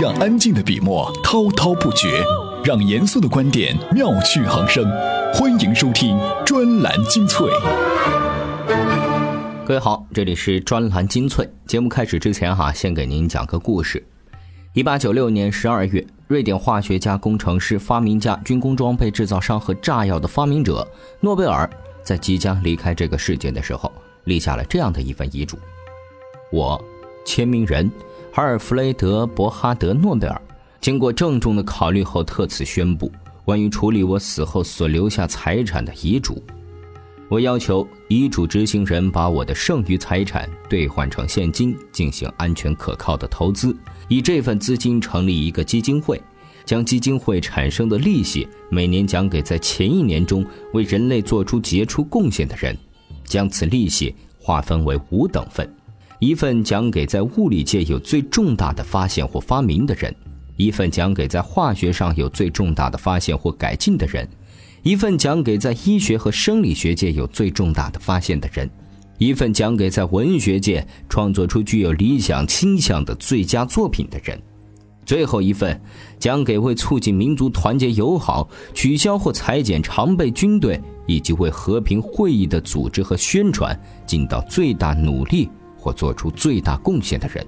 让安静的笔墨滔滔不绝，让严肃的观点妙趣横生。欢迎收听专栏精粹。各位好，这里是专栏精粹。节目开始之前哈，先给您讲个故事。一八九六年十二月，瑞典化学家、工程师、发明家、军工装备制造商和炸药的发明者诺贝尔，在即将离开这个世界的时候，立下了这样的一份遗嘱：我，签名人哈尔弗雷德·伯哈德·诺贝尔，经过郑重的考虑后，特此宣布关于处理我死后所留下财产的遗嘱。我要求遗嘱执行人把我的剩余财产兑换成现金，进行安全可靠的投资，以这份资金成立一个基金会，将基金会产生的利息每年奖给在前一年中为人类做出杰出贡献的人，将此利息划分为五等份：一份奖给在物理界有最重大的发现或发明的人，一份奖给在化学上有最重大的发现或改进的人。一份奖给在医学和生理学界有最重大的发现的人，一份奖给在文学界创作出具有理想倾向的最佳作品的人，最后一份奖给为促进民族团结友好、取消或裁减常备军队以及为和平会议的组织和宣传尽到最大努力或做出最大贡献的人。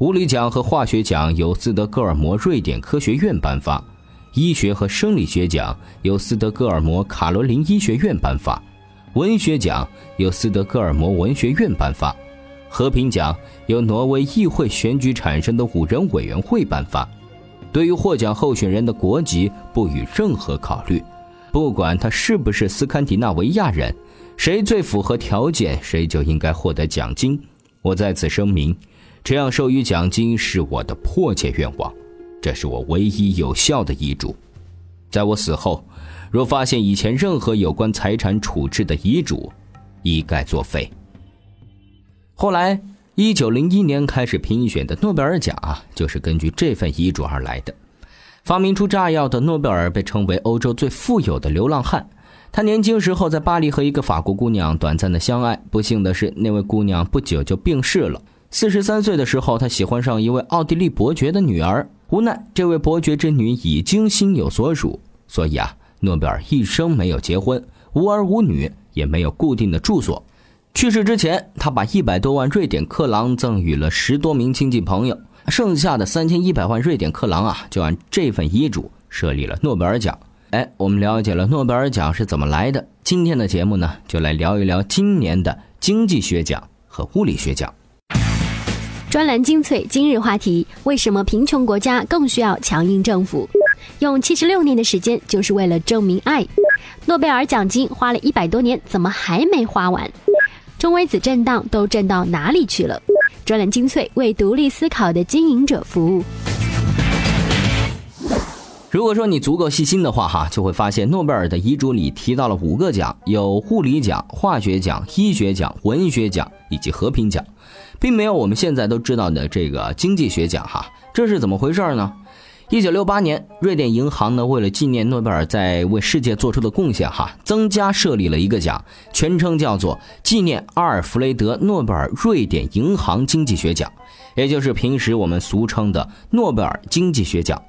物理奖和化学奖由斯德哥尔摩瑞典科学院颁发。医学和生理学奖由斯德哥尔摩卡罗琳医学院颁发，文学奖由斯德哥尔摩文学院颁发，和平奖由挪威议会选举产生的五人委员会颁发。对于获奖候选人的国籍不予任何考虑，不管他是不是斯堪的纳维亚人，谁最符合条件，谁就应该获得奖金。我在此声明，这样授予奖金是我的迫切愿望。这是我唯一有效的遗嘱，在我死后，若发现以前任何有关财产处置的遗嘱，一概作废。后来，一九零一年开始评选的诺贝尔奖啊，就是根据这份遗嘱而来的。发明出炸药的诺贝尔被称为欧洲最富有的流浪汉。他年轻时候在巴黎和一个法国姑娘短暂的相爱，不幸的是，那位姑娘不久就病逝了。四十三岁的时候，他喜欢上一位奥地利伯爵的女儿。无奈，这位伯爵之女已经心有所属，所以啊，诺贝尔一生没有结婚，无儿无女，也没有固定的住所。去世之前，他把一百多万瑞典克朗赠予了十多名亲戚朋友，剩下的三千一百万瑞典克朗啊，就按这份遗嘱设立了诺贝尔奖。哎，我们了解了诺贝尔奖是怎么来的，今天的节目呢，就来聊一聊今年的经济学奖和物理学奖。专栏精粹今日话题：为什么贫穷国家更需要强硬政府？用七十六年的时间就是为了证明爱。诺贝尔奖金花了一百多年，怎么还没花完？中微子震荡都震到哪里去了？专栏精粹为独立思考的经营者服务。如果说你足够细心的话，哈，就会发现诺贝尔的遗嘱里提到了五个奖，有物理奖、化学奖、医学奖、文学奖以及和平奖。并没有我们现在都知道的这个经济学奖哈，这是怎么回事呢？一九六八年，瑞典银行呢为了纪念诺贝尔在为世界做出的贡献哈，增加设立了一个奖，全称叫做纪念阿尔弗雷德·诺贝尔瑞典银行经济学奖，也就是平时我们俗称的诺贝尔经济学奖。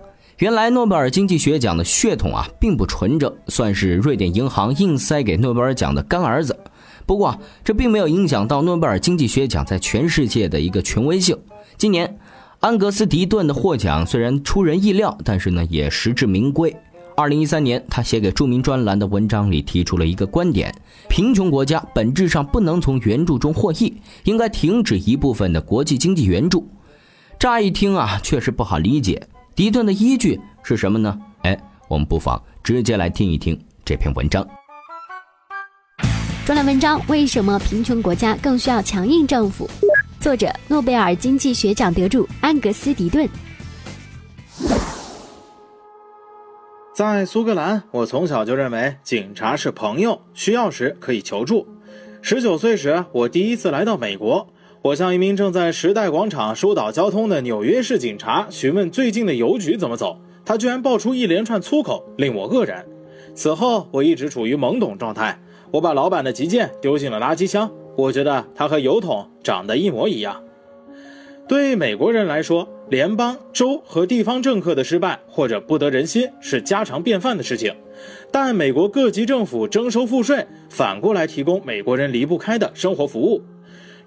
原来诺贝尔经济学奖的血统啊并不纯正，算是瑞典银行硬塞给诺贝尔奖的干儿子。不过，这并没有影响到诺贝尔经济学奖在全世界的一个权威性。今年，安格斯·迪顿的获奖虽然出人意料，但是呢也实至名归。二零一三年，他写给著名专栏的文章里提出了一个观点：贫穷国家本质上不能从援助中获益，应该停止一部分的国际经济援助。乍一听啊，确实不好理解。迪顿的依据是什么呢？哎，我们不妨直接来听一听这篇文章。专栏文章：为什么贫穷国家更需要强硬政府？作者：诺贝尔经济学奖得主安格斯·迪顿。在苏格兰，我从小就认为警察是朋友，需要时可以求助。十九岁时，我第一次来到美国，我向一名正在时代广场疏导交通的纽约市警察询问最近的邮局怎么走，他居然爆出一连串粗口，令我愕然。此后，我一直处于懵懂状态。我把老板的急件丢进了垃圾箱，我觉得他和油桶长得一模一样。对美国人来说，联邦、州和地方政客的失败或者不得人心是家常便饭的事情，但美国各级政府征收赋税，反过来提供美国人离不开的生活服务。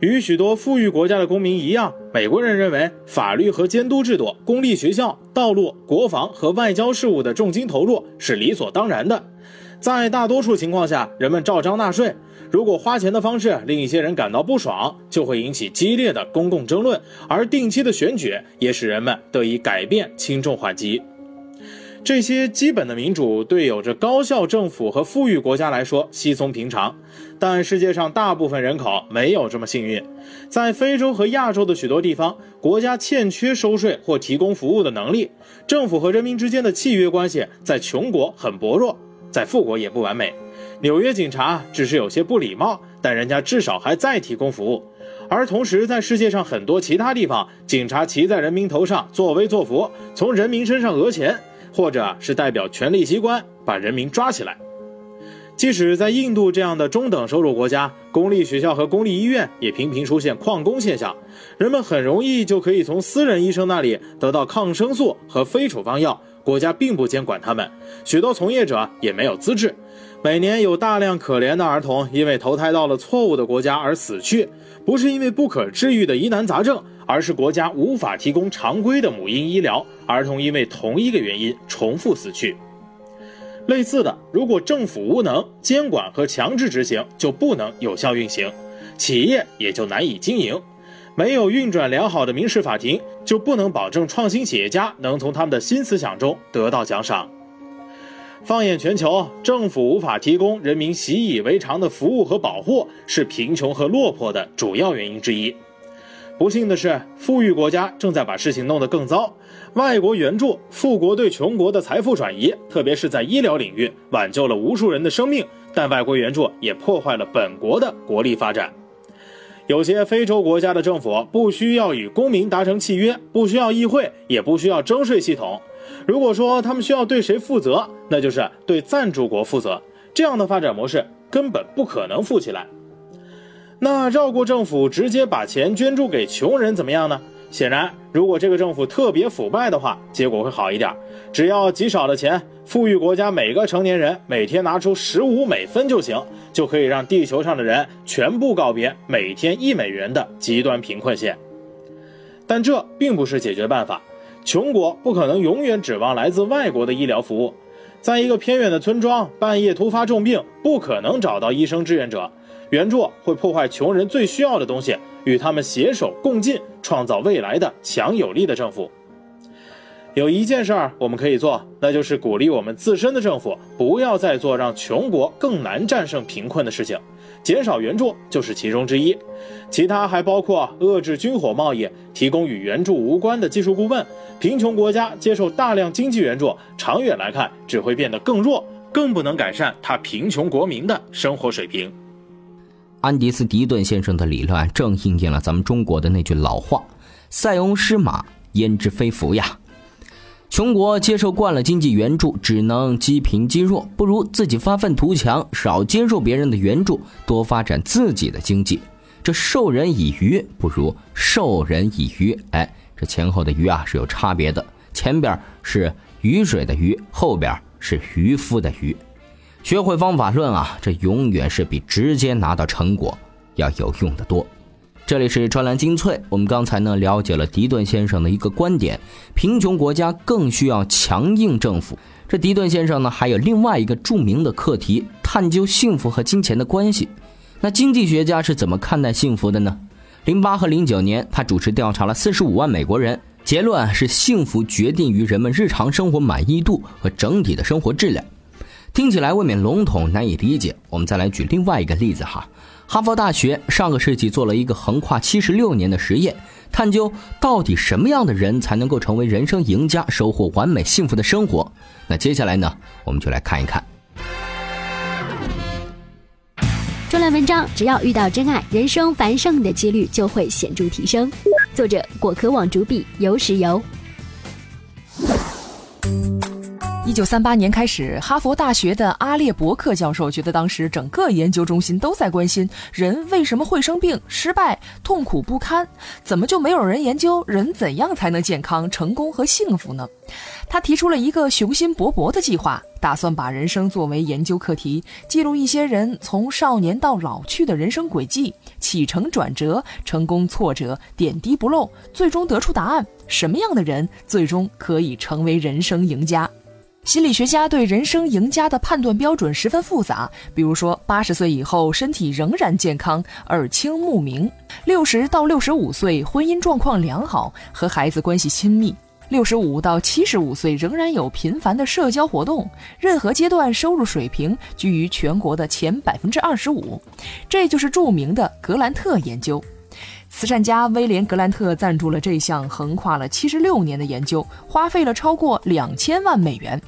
与许多富裕国家的公民一样，美国人认为法律和监督制度、公立学校、道路、国防和外交事务的重金投入是理所当然的。在大多数情况下，人们照章纳税。如果花钱的方式令一些人感到不爽，就会引起激烈的公共争论。而定期的选举也使人们得以改变轻重缓急。这些基本的民主对有着高效政府和富裕国家来说稀松平常，但世界上大部分人口没有这么幸运。在非洲和亚洲的许多地方，国家欠缺收税或提供服务的能力，政府和人民之间的契约关系在穷国很薄弱，在富国也不完美。纽约警察只是有些不礼貌，但人家至少还在提供服务。而同时，在世界上很多其他地方，警察骑在人民头上作威作福，从人民身上讹钱。或者是代表权力机关把人民抓起来。即使在印度这样的中等收入国家，公立学校和公立医院也频频出现旷工现象，人们很容易就可以从私人医生那里得到抗生素和非处方药，国家并不监管他们，许多从业者也没有资质。每年有大量可怜的儿童因为投胎到了错误的国家而死去，不是因为不可治愈的疑难杂症。而是国家无法提供常规的母婴医疗，儿童因为同一个原因重复死去。类似的，如果政府无能，监管和强制执行就不能有效运行，企业也就难以经营。没有运转良好的民事法庭，就不能保证创新企业家能从他们的新思想中得到奖赏。放眼全球，政府无法提供人民习以为常的服务和保护，是贫穷和落魄的主要原因之一。不幸的是，富裕国家正在把事情弄得更糟。外国援助、富国对穷国的财富转移，特别是在医疗领域，挽救了无数人的生命。但外国援助也破坏了本国的国力发展。有些非洲国家的政府不需要与公民达成契约，不需要议会，也不需要征税系统。如果说他们需要对谁负责，那就是对赞助国负责。这样的发展模式根本不可能富起来。那绕过政府，直接把钱捐助给穷人怎么样呢？显然，如果这个政府特别腐败的话，结果会好一点。只要极少的钱，富裕国家每个成年人每天拿出十五美分就行，就可以让地球上的人全部告别每天一美元的极端贫困线。但这并不是解决办法，穷国不可能永远指望来自外国的医疗服务。在一个偏远的村庄，半夜突发重病，不可能找到医生志愿者。援助会破坏穷人最需要的东西，与他们携手共进，创造未来的强有力的政府。有一件事儿我们可以做，那就是鼓励我们自身的政府不要再做让穷国更难战胜贫困的事情，减少援助就是其中之一。其他还包括遏制军火贸易，提供与援助无关的技术顾问。贫穷国家接受大量经济援助，长远来看只会变得更弱，更不能改善他贫穷国民的生活水平。安迪斯·迪顿先生的理论正应验了咱们中国的那句老话：“塞翁失马，焉知非福呀。”穷国接受惯了经济援助，只能积贫积弱，不如自己发愤图强，少接受别人的援助，多发展自己的经济。这授人以鱼，不如授人以渔。哎，这前后的“鱼”啊是有差别的，前边是雨水的“鱼”，后边是渔夫的“渔”。学会方法论啊，这永远是比直接拿到成果要有用的多。这里是专栏精粹，我们刚才呢了解了迪顿先生的一个观点：贫穷国家更需要强硬政府。这迪顿先生呢还有另外一个著名的课题，探究幸福和金钱的关系。那经济学家是怎么看待幸福的呢？零八和零九年，他主持调查了四十五万美国人，结论是幸福决定于人们日常生活满意度和整体的生活质量。听起来未免笼统难以理解。我们再来举另外一个例子哈，哈佛大学上个世纪做了一个横跨七十六年的实验，探究到底什么样的人才能够成为人生赢家，收获完美幸福的生活。那接下来呢，我们就来看一看。专栏文章：只要遇到真爱，人生繁盛的几率就会显著提升。作者：果壳网主笔有石油。一九三八年开始，哈佛大学的阿列伯克教授觉得，当时整个研究中心都在关心人为什么会生病、失败、痛苦不堪，怎么就没有人研究人怎样才能健康、成功和幸福呢？他提出了一个雄心勃勃的计划，打算把人生作为研究课题，记录一些人从少年到老去的人生轨迹，起承转折、成功挫折、点滴不漏，最终得出答案：什么样的人最终可以成为人生赢家？心理学家对人生赢家的判断标准十分复杂，比如说八十岁以后身体仍然健康、耳清目明；六十到六十五岁婚姻状况良好，和孩子关系亲密；六十五到七十五岁仍然有频繁的社交活动；任何阶段收入水平居于全国的前百分之二十五。这就是著名的格兰特研究。慈善家威廉·格兰特赞助了这项横跨了七十六年的研究，花费了超过两千万美元。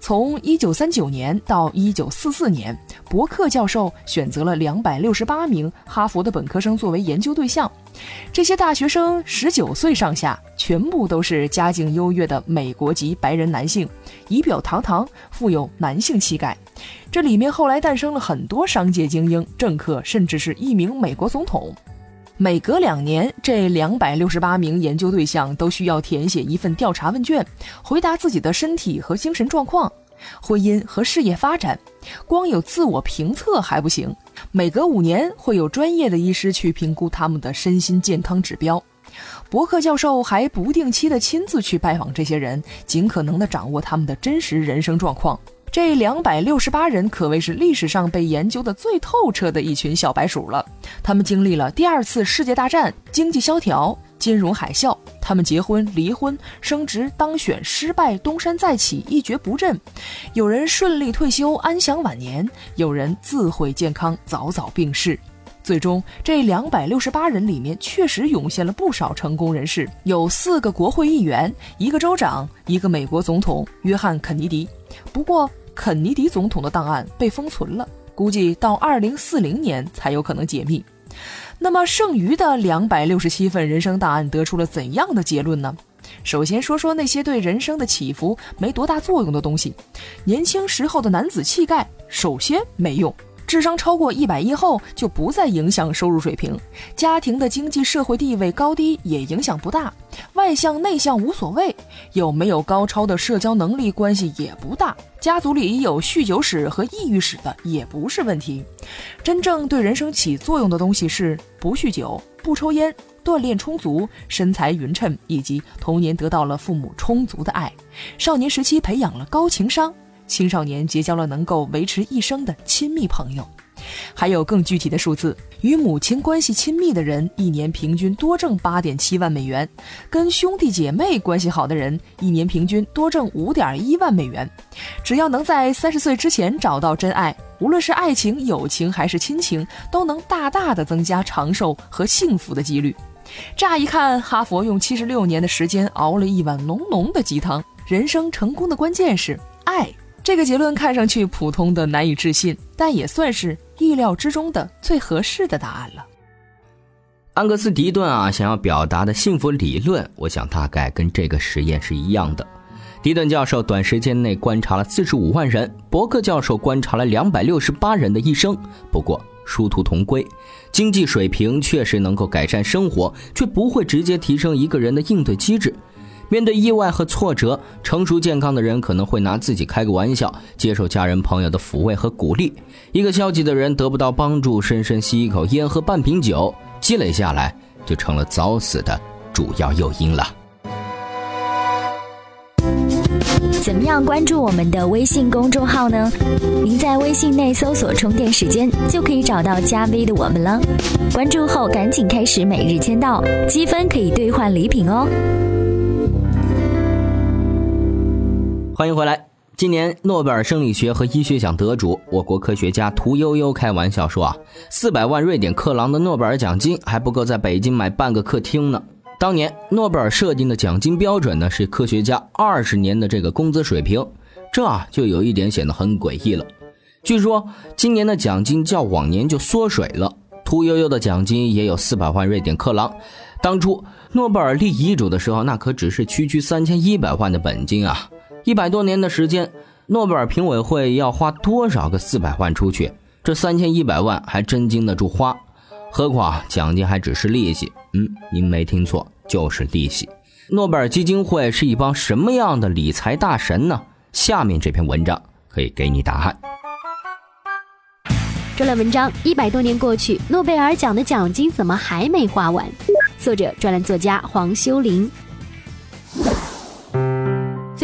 从一九三九年到一九四四年，伯克教授选择了两百六十八名哈佛的本科生作为研究对象。这些大学生十九岁上下，全部都是家境优越的美国籍白人男性，仪表堂堂，富有男性气概。这里面后来诞生了很多商界精英、政客，甚至是一名美国总统。每隔两年，这两百六十八名研究对象都需要填写一份调查问卷，回答自己的身体和精神状况、婚姻和事业发展。光有自我评测还不行，每隔五年会有专业的医师去评估他们的身心健康指标。伯克教授还不定期的亲自去拜访这些人，尽可能的掌握他们的真实人生状况。这两百六十八人可谓是历史上被研究的最透彻的一群小白鼠了。他们经历了第二次世界大战、经济萧条、金融海啸，他们结婚、离婚、升职、当选、失败、东山再起、一蹶不振。有人顺利退休、安享晚年，有人自毁健康、早早病逝。最终，这两百六十八人里面确实涌现了不少成功人士，有四个国会议员、一个州长、一个美国总统约翰·肯尼迪。不过，肯尼迪总统的档案被封存了，估计到二零四零年才有可能解密。那么，剩余的两百六十七份人生档案得出了怎样的结论呢？首先说说那些对人生的起伏没多大作用的东西。年轻时候的男子气概，首先没用。智商超过一百一后就不再影响收入水平，家庭的经济社会地位高低也影响不大，外向内向无所谓，有没有高超的社交能力关系也不大，家族里有酗酒史和抑郁史的也不是问题。真正对人生起作用的东西是不酗酒、不抽烟、锻炼充足、身材匀称，以及童年得到了父母充足的爱，少年时期培养了高情商。青少年结交了能够维持一生的亲密朋友，还有更具体的数字：与母亲关系亲密的人一年平均多挣八点七万美元，跟兄弟姐妹关系好的人一年平均多挣五点一万美元。只要能在三十岁之前找到真爱，无论是爱情、友情还是亲情，都能大大的增加长寿和幸福的几率。乍一看，哈佛用七十六年的时间熬了一碗浓浓的鸡汤。人生成功的关键是爱。这个结论看上去普通的难以置信，但也算是意料之中的最合适的答案了。安格斯·迪顿啊，想要表达的幸福理论，我想大概跟这个实验是一样的。迪顿教授短时间内观察了四十五万人，伯克教授观察了两百六十八人的一生。不过殊途同归，经济水平确实能够改善生活，却不会直接提升一个人的应对机制。面对意外和挫折，成熟健康的人可能会拿自己开个玩笑，接受家人朋友的抚慰和鼓励；一个消极的人得不到帮助，深深吸一口烟，喝半瓶酒，积累下来就成了早死的主要诱因了。怎么样关注我们的微信公众号呢？您在微信内搜索“充电时间”，就可以找到加 V 的我们了。关注后赶紧开始每日签到，积分可以兑换礼品哦。欢迎回来。今年诺贝尔生理学和医学奖得主，我国科学家屠呦呦开玩笑说啊，四百万瑞典克朗的诺贝尔奖金还不够在北京买半个客厅呢。当年诺贝尔设定的奖金标准呢，是科学家二十年的这个工资水平，这就有一点显得很诡异了。据说今年的奖金较往年就缩水了，屠呦呦的奖金也有四百万瑞典克朗。当初诺贝尔立遗嘱的时候，那可只是区区三千一百万的本金啊。一百多年的时间，诺贝尔评委会要花多少个四百万出去？这三千一百万还真经得住花。何况奖金还只是利息。嗯，您没听错，就是利息。诺贝尔基金会是一帮什么样的理财大神呢？下面这篇文章可以给你答案。专栏文章：一百多年过去，诺贝尔奖的奖金怎么还没花完？作者：专栏作家黄修林。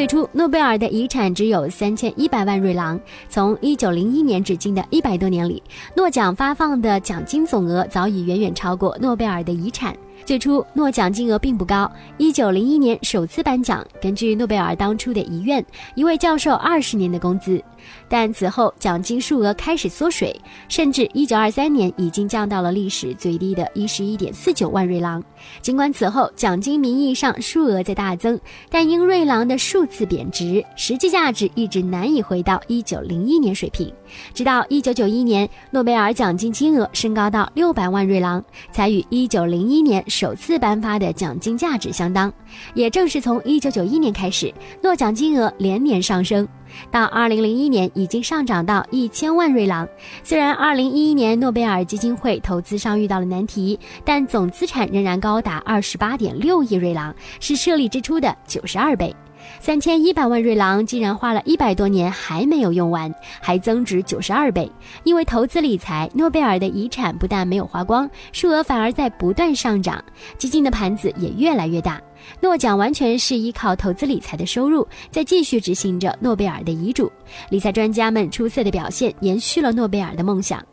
最初，诺贝尔的遗产只有三千一百万瑞郎。从一九零一年至今的一百多年里，诺奖发放的奖金总额早已远远超过诺贝尔的遗产。最初，诺奖金额并不高。一九零一年首次颁奖，根据诺贝尔当初的遗愿，一位教授二十年的工资。但此后奖金数额开始缩水，甚至一九二三年已经降到了历史最低的一十一点四九万瑞郎。尽管此后奖金名义上数额在大增，但因瑞郎的数次贬值，实际价值一直难以回到一九零一年水平。直到一九九一年，诺贝尔奖金金额升高到六百万瑞郎，才与一九零一年。首次颁发的奖金价值相当，也正是从一九九一年开始，诺奖金额连年上升，到二零零一年已经上涨到一千万瑞郎。虽然二零一一年诺贝尔基金会投资上遇到了难题，但总资产仍然高达二十八点六亿瑞郎，是设立之初的九十二倍。三千一百万瑞郎竟然花了一百多年还没有用完，还增值九十二倍。因为投资理财，诺贝尔的遗产不但没有花光，数额反而在不断上涨，基金的盘子也越来越大。诺奖完全是依靠投资理财的收入，在继续执行着诺贝尔的遗嘱。理财专家们出色的表现，延续了诺贝尔的梦想。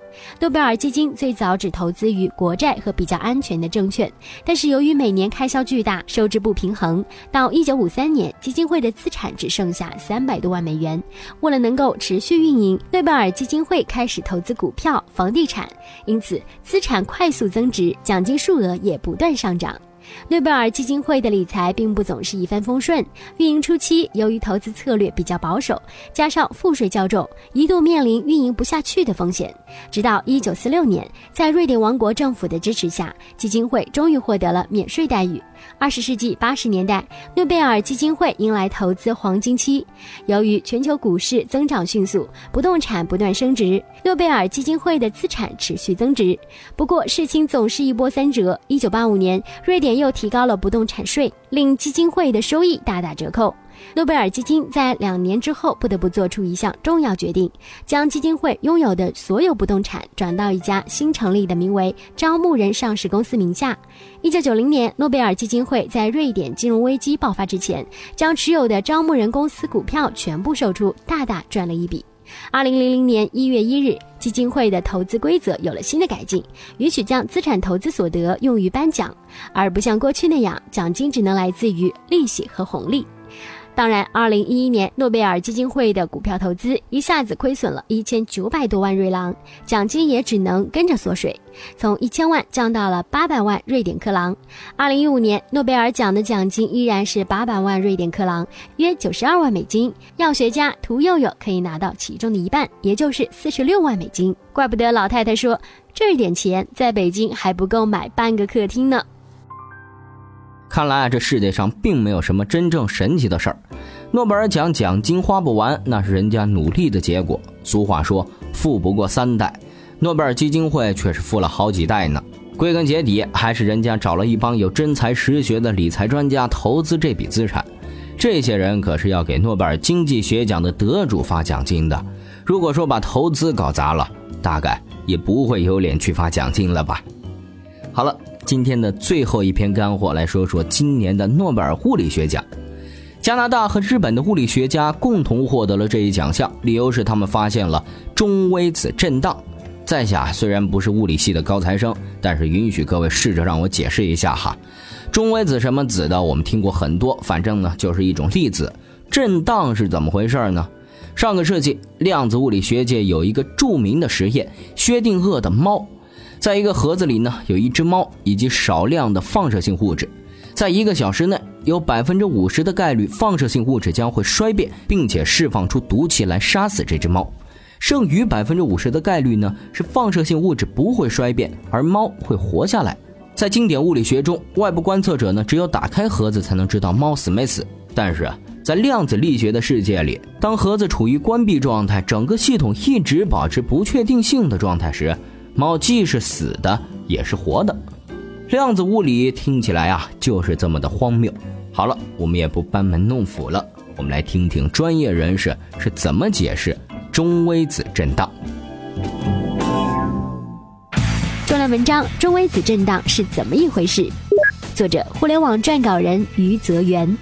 诺贝尔基金最早只投资于国债和比较安全的证券，但是由于每年开销巨大，收支不平衡，到一九五三年，基金会的资产只剩下三百多万美元。为了能够持续运营，诺贝尔基金会开始投资股票、房地产，因此资产快速增值，奖金数额也不断上涨。诺贝尔基金会的理财并不总是一帆风顺。运营初期，由于投资策略比较保守，加上赋税较重，一度面临运营不下去的风险。直到1946年，在瑞典王国政府的支持下，基金会终于获得了免税待遇。二十世纪八十年代，诺贝尔基金会迎来投资黄金期。由于全球股市增长迅速，不动产不断升值，诺贝尔基金会的资产持续增值。不过，事情总是一波三折。一九八五年，瑞典又提高了不动产税，令基金会的收益大打折扣。诺贝尔基金在两年之后不得不做出一项重要决定，将基金会拥有的所有不动产转到一家新成立的名为“招募人”上市公司名下。一九九零年，诺贝尔基金会在瑞典金融危机爆发之前，将持有的招募人公司股票全部售出，大大赚了一笔。二零零零年一月一日，基金会的投资规则有了新的改进，允许将资产投资所得用于颁奖，而不像过去那样，奖金只能来自于利息和红利。当然，二零一一年诺贝尔基金会的股票投资一下子亏损了一千九百多万瑞郎，奖金也只能跟着缩水，从一千万降到了八百万瑞典克朗。二零一五年，诺贝尔奖的奖金依然是八百万瑞典克朗，约九十二万美金。药学家屠呦呦可以拿到其中的一半，也就是四十六万美金。怪不得老太太说，这点钱在北京还不够买半个客厅呢。看来啊，这世界上并没有什么真正神奇的事儿。诺贝尔奖奖金花不完，那是人家努力的结果。俗话说，富不过三代，诺贝尔基金会却是富了好几代呢。归根结底，还是人家找了一帮有真才实学的理财专家投资这笔资产。这些人可是要给诺贝尔经济学奖的得主发奖金的。如果说把投资搞砸了，大概也不会有脸去发奖金了吧。好了。今天的最后一篇干货，来说说今年的诺贝尔物理学奖。加拿大和日本的物理学家共同获得了这一奖项，理由是他们发现了中微子震荡。在下虽然不是物理系的高材生，但是允许各位试着让我解释一下哈。中微子什么子的，我们听过很多，反正呢就是一种粒子。震荡是怎么回事呢？上个世纪，量子物理学界有一个著名的实验——薛定谔的猫。在一个盒子里呢，有一只猫以及少量的放射性物质，在一个小时内，有百分之五十的概率放射性物质将会衰变，并且释放出毒气来杀死这只猫。剩余百分之五十的概率呢，是放射性物质不会衰变，而猫会活下来。在经典物理学中，外部观测者呢只有打开盒子才能知道猫死没死。但是啊在量子力学的世界里，当盒子处于关闭状态，整个系统一直保持不确定性的状态时，猫既是死的，也是活的。量子物理听起来啊，就是这么的荒谬。好了，我们也不班门弄斧了，我们来听听专业人士是怎么解释中微子震荡。专栏文章：中微子震荡是怎么一回事？作者：互联网撰稿人余泽元。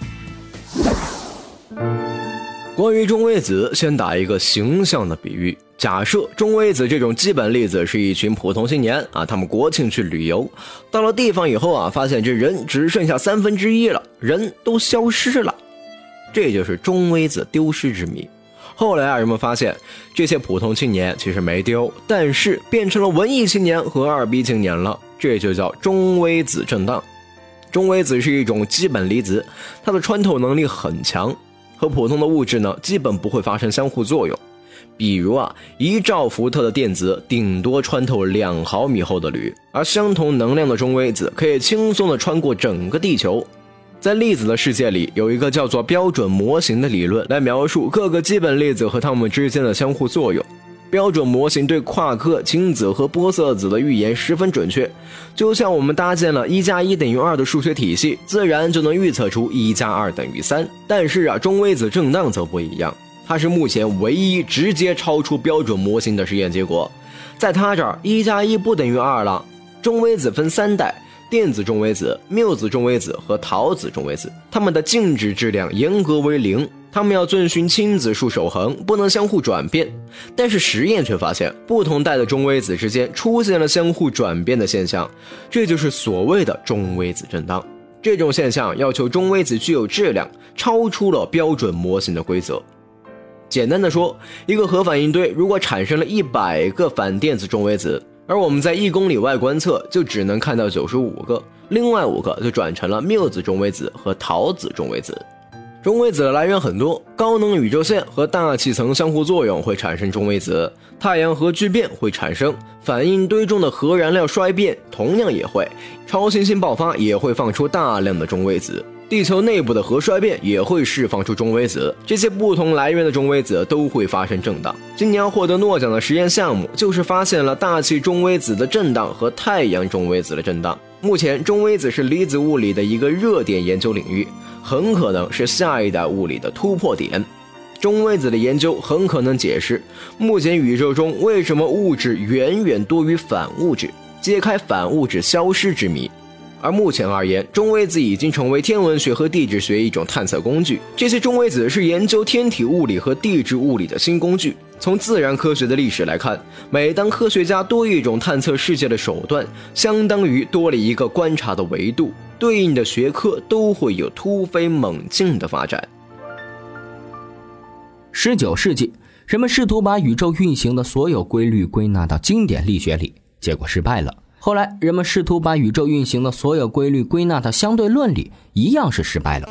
关于中微子，先打一个形象的比喻。假设中微子这种基本粒子是一群普通青年啊，他们国庆去旅游，到了地方以后啊，发现这人只剩下三分之一了，人都消失了，这就是中微子丢失之谜。后来啊，人们发现这些普通青年其实没丢，但是变成了文艺青年和二逼青年了，这就叫中微子震荡。中微子是一种基本粒子，它的穿透能力很强，和普通的物质呢基本不会发生相互作用。比如啊，一兆伏特的电子顶多穿透两毫米厚的铝，而相同能量的中微子可以轻松的穿过整个地球。在粒子的世界里，有一个叫做标准模型的理论来描述各个基本粒子和它们之间的相互作用。标准模型对夸克、氢子和玻色子的预言十分准确，就像我们搭建了一加一等于二的数学体系，自然就能预测出一加二等于三。但是啊，中微子震荡则不一样。它是目前唯一直接超出标准模型的实验结果，在它这儿，一加一不等于二了。中微子分三代：电子中微子、缪子中微子和陶子中微子。它们的静止质量严格为零，他们要遵循亲子数守恒，不能相互转变。但是实验却发现，不同代的中微子之间出现了相互转变的现象，这就是所谓的中微子震荡。这种现象要求中微子具有质量，超出了标准模型的规则。简单的说，一个核反应堆如果产生了一百个反电子中微子，而我们在一公里外观测就只能看到九十五个，另外五个就转成了缪子中微子和陶子中微子。中微子的来源很多，高能宇宙线和大气层相互作用会产生中微子，太阳核聚变会产生，反应堆中的核燃料衰变同样也会，超新星爆发也会放出大量的中微子。地球内部的核衰变也会释放出中微子，这些不同来源的中微子都会发生震荡。今年获得诺奖的实验项目就是发现了大气中微子的震荡和太阳中微子的震荡。目前，中微子是离子物理的一个热点研究领域，很可能是下一代物理的突破点。中微子的研究很可能解释目前宇宙中为什么物质远远多于反物质，揭开反物质消失之谜。而目前而言，中微子已经成为天文学和地质学一种探测工具。这些中微子是研究天体物理和地质物理的新工具。从自然科学的历史来看，每当科学家多一种探测世界的手段，相当于多了一个观察的维度，对应的学科都会有突飞猛进的发展。十九世纪，人们试图把宇宙运行的所有规律归纳到经典力学里，结果失败了。后来，人们试图把宇宙运行的所有规律归纳到相对论里，一样是失败了。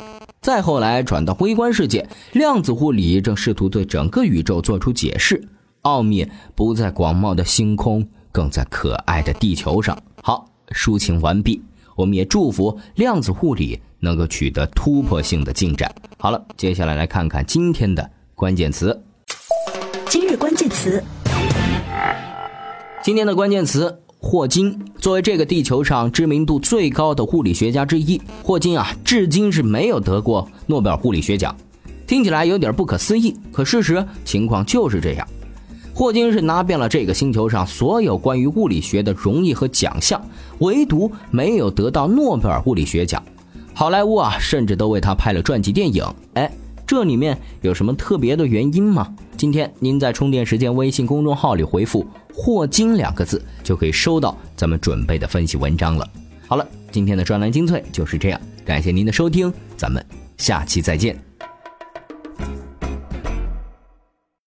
再后来，转到微观世界，量子物理正试图对整个宇宙做出解释。奥秘不在广袤的星空，更在可爱的地球上。好，抒情完毕。我们也祝福量子物理能够取得突破性的进展。好了，接下来来看看今天的关键词。今日关键词。今天的关键词。霍金作为这个地球上知名度最高的物理学家之一，霍金啊，至今是没有得过诺贝尔物理学奖。听起来有点不可思议，可事实情况就是这样。霍金是拿遍了这个星球上所有关于物理学的荣誉和奖项，唯独没有得到诺贝尔物理学奖。好莱坞啊，甚至都为他拍了传记电影。哎，这里面有什么特别的原因吗？今天您在充电时间微信公众号里回复。霍金两个字就可以收到咱们准备的分析文章了。好了，今天的专栏精粹就是这样，感谢您的收听，咱们下期再见。